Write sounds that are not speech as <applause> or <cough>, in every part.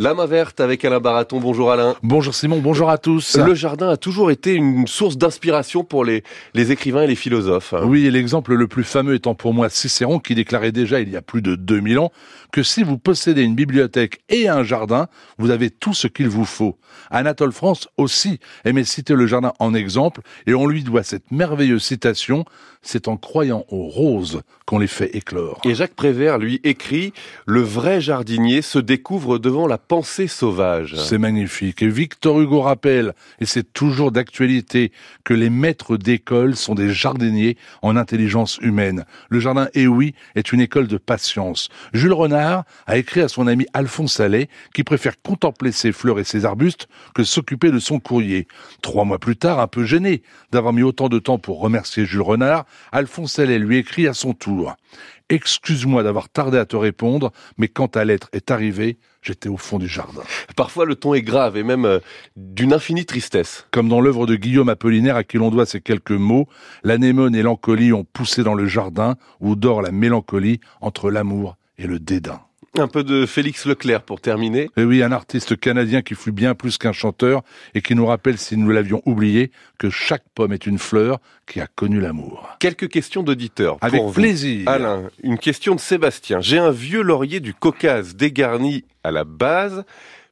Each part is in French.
La main verte avec Alain Baraton. Bonjour Alain. Bonjour Simon, bonjour à tous. Le jardin a toujours été une source d'inspiration pour les, les écrivains et les philosophes. Oui, et l'exemple le plus fameux étant pour moi Cicéron qui déclarait déjà il y a plus de 2000 ans que si vous possédez une bibliothèque et un jardin, vous avez tout ce qu'il vous faut. Anatole France aussi aimait citer le jardin en exemple et on lui doit cette merveilleuse citation c'est en croyant aux roses qu'on les fait éclore. Et Jacques Prévert lui écrit Le vrai jardinier se découvre devant la pensée sauvage. C'est magnifique. Et Victor Hugo rappelle, et c'est toujours d'actualité, que les maîtres d'école sont des jardiniers en intelligence humaine. Le jardin, et oui, est une école de patience. Jules Renard a écrit à son ami Alphonse Allais qui préfère contempler ses fleurs et ses arbustes que s'occuper de son courrier. Trois mois plus tard, un peu gêné d'avoir mis autant de temps pour remercier Jules Renard, Alphonse Allais lui écrit à son tour Excuse-moi d'avoir tardé à te répondre, mais quand ta lettre est arrivée, j'étais au fond du jardin. Parfois, le ton est grave et même euh, d'une infinie tristesse. Comme dans l'œuvre de Guillaume Apollinaire à qui l'on doit ces quelques mots, l'anémone et l'encolie ont poussé dans le jardin où dort la mélancolie entre l'amour et le dédain. Un peu de Félix Leclerc pour terminer. Et eh oui, un artiste canadien qui fut bien plus qu'un chanteur et qui nous rappelle, si nous l'avions oublié, que chaque pomme est une fleur qui a connu l'amour. Quelques questions d'auditeurs. Avec plaisir. Alain, une question de Sébastien. J'ai un vieux laurier du Caucase dégarni à la base.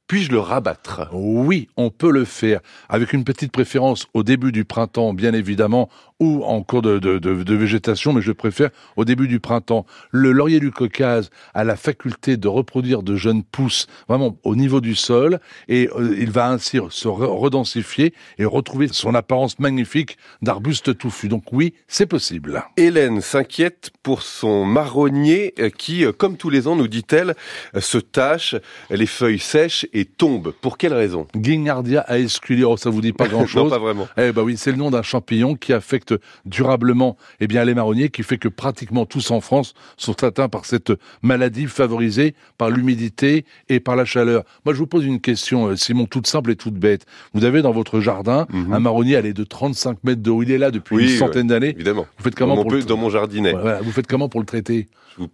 Puis-je le rabattre? Oui, on peut le faire, avec une petite préférence au début du printemps, bien évidemment, ou en cours de, végétation, mais je préfère au début du printemps. Le laurier du Caucase a la faculté de reproduire de jeunes pousses vraiment au niveau du sol, et euh, il va ainsi se redensifier et retrouver son apparence magnifique d'arbuste touffu. Donc oui, c'est possible. Hélène s'inquiète pour son marronnier euh, qui, euh, comme tous les ans, nous dit-elle, se tache, les feuilles sèches et tombe. Pour quelle raison? Guignardia aesculio, ça vous dit pas <laughs> grand-chose? Non, pas vraiment. Eh ben oui, c'est le nom d'un champignon qui affecte durablement eh bien les marronniers, qui fait que pratiquement tous en France sont atteints par cette maladie favorisée par l'humidité et par la chaleur. Moi, je vous pose une question, euh, Simon, toute simple et toute bête. Vous avez dans votre jardin mhm. un marronnier allé de 35 mètres de haut. Il est là depuis une centaine d'années. Évidemment. Vous faites comment pour le... dans mon jardinet. vous faites comment pour le traiter?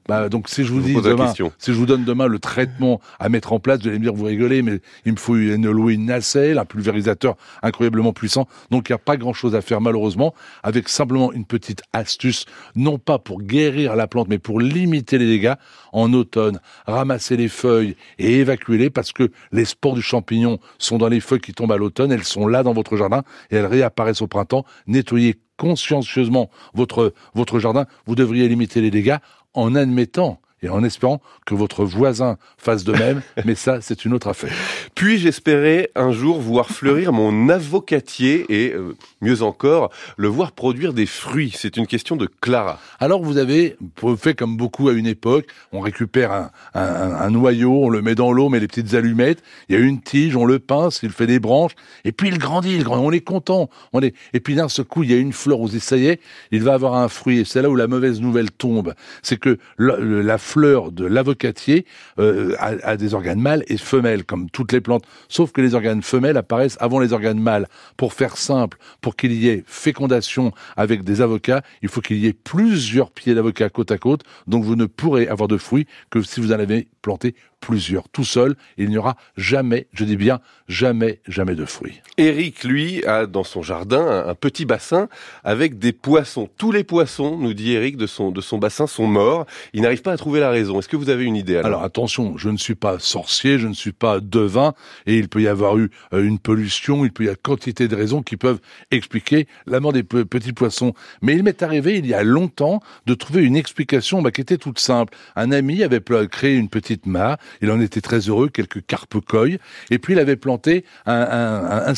Bah, donc si je vous, dis demain, si je vous donne demain le traitement à mettre en place, vous allez me dire vous rigolez, mais il me faut une, louer une nacelle, un pulvérisateur incroyablement puissant. Donc il n'y a pas grand chose à faire malheureusement, avec simplement une petite astuce, non pas pour guérir la plante, mais pour limiter les dégâts en automne. Ramasser les feuilles et évacuer-les parce que les spores du champignon sont dans les feuilles qui tombent à l'automne, elles sont là dans votre jardin et elles réapparaissent au printemps. Nettoyez consciencieusement votre, votre jardin, vous devriez limiter les dégâts en admettant et en espérant que votre voisin fasse de même, <laughs> mais ça, c'est une autre affaire. Puis-je espérer un jour voir fleurir mon avocatier et, euh, mieux encore, le voir produire des fruits C'est une question de Clara. Alors vous avez fait comme beaucoup à une époque, on récupère un, un, noyau, on le met dans l'eau, on met les petites allumettes, il y a une tige, on le pince, il fait des branches, et puis il grandit, il grandit on est content. On est... Et puis d'un seul coup, il y a une fleur, vous essayez, il va avoir un fruit, et c'est là où la mauvaise nouvelle tombe. C'est que la, la fleur de l'avocatier euh, a, des organes mâles et femelles, comme toutes les plantes. Sauf que les organes femelles apparaissent avant les organes mâles. Pour faire simple, pour qu'il y ait fécondation avec des avocats, il faut qu'il y ait plusieurs pieds d'avocats côte à côte. Donc vous ne pourrez avoir de fruits que si vous en avez planté plusieurs. Tout seul, il n'y aura jamais, je dis bien, jamais, jamais de fruits. Eric, lui, a dans son jardin un, petit bassin avec des poissons. Tous les poissons, nous dit Eric, de son, de son bassin sont morts. Il n'arrive pas à trouver la raison. Est-ce que vous avez une idée alors, attention, je ne suis pas sorcier, je ne suis pas devin, et il peut y avoir eu euh, une pollution, il peut y avoir quantité de raisons qui peuvent expliquer la mort des petits poissons. Mais il m'est arrivé il y a longtemps de trouver une explication bah, qui était toute simple. Un ami avait créé une petite mare, il en était très heureux, quelques carpe coilles, et puis il avait planté un, un.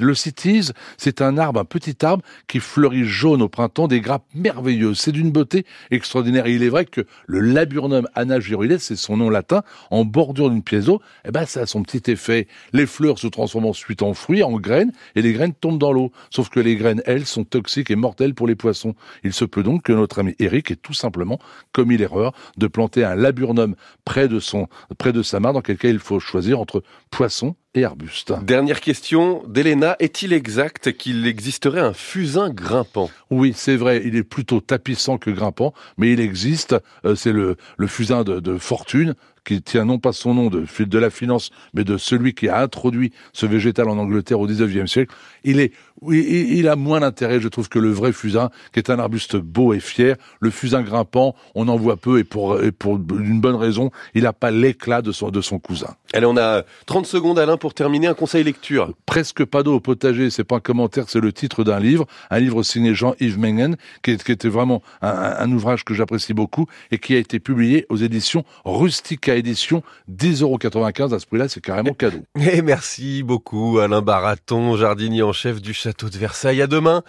Le citise, c'est un arbre, un petit arbre qui fleurit jaune au printemps, des grappes merveilleuses. C'est d'une beauté extraordinaire. Et il est vrai que le laburnum anagyroides, c'est son nom latin, en bordure d'une pièce d'eau, eh ben, ça a son petit effet. Les fleurs se transforment ensuite en fruits, en graines, et les graines tombent dans l'eau. Sauf que les graines, elles, sont toxiques et mortelles pour les poissons. Il se peut donc que notre ami Eric ait tout simplement commis l'erreur de planter un laburnum près de son, près de sa mare, dans quel cas il faut choisir entre poisson et arbuste. Dernière question d'Elena. Est-il exact qu'il existerait un fusain grimpant? Oui, c'est vrai. Il est plutôt tapissant que grimpant, mais il existe. Euh, c'est le, le fusain de, de fortune qui tient non pas son nom de, de la finance, mais de celui qui a introduit ce végétal en Angleterre au 19e siècle, il est, il, a moins d'intérêt, je trouve, que le vrai fusain, qui est un arbuste beau et fier. Le fusain grimpant, on en voit peu et pour, et pour une bonne raison, il n'a pas l'éclat de son, de son cousin. Allez, on a 30 secondes, Alain, pour terminer un conseil lecture. Presque pas d'eau au potager, c'est pas un commentaire, c'est le titre d'un livre, un livre signé Jean-Yves Mengen, qui, qui, était vraiment un, un ouvrage que j'apprécie beaucoup et qui a été publié aux éditions Rustica Édition, 10,95€ à ce prix-là, c'est carrément cadeau. <laughs> Et merci beaucoup Alain Baraton, jardinier en chef du château de Versailles. À demain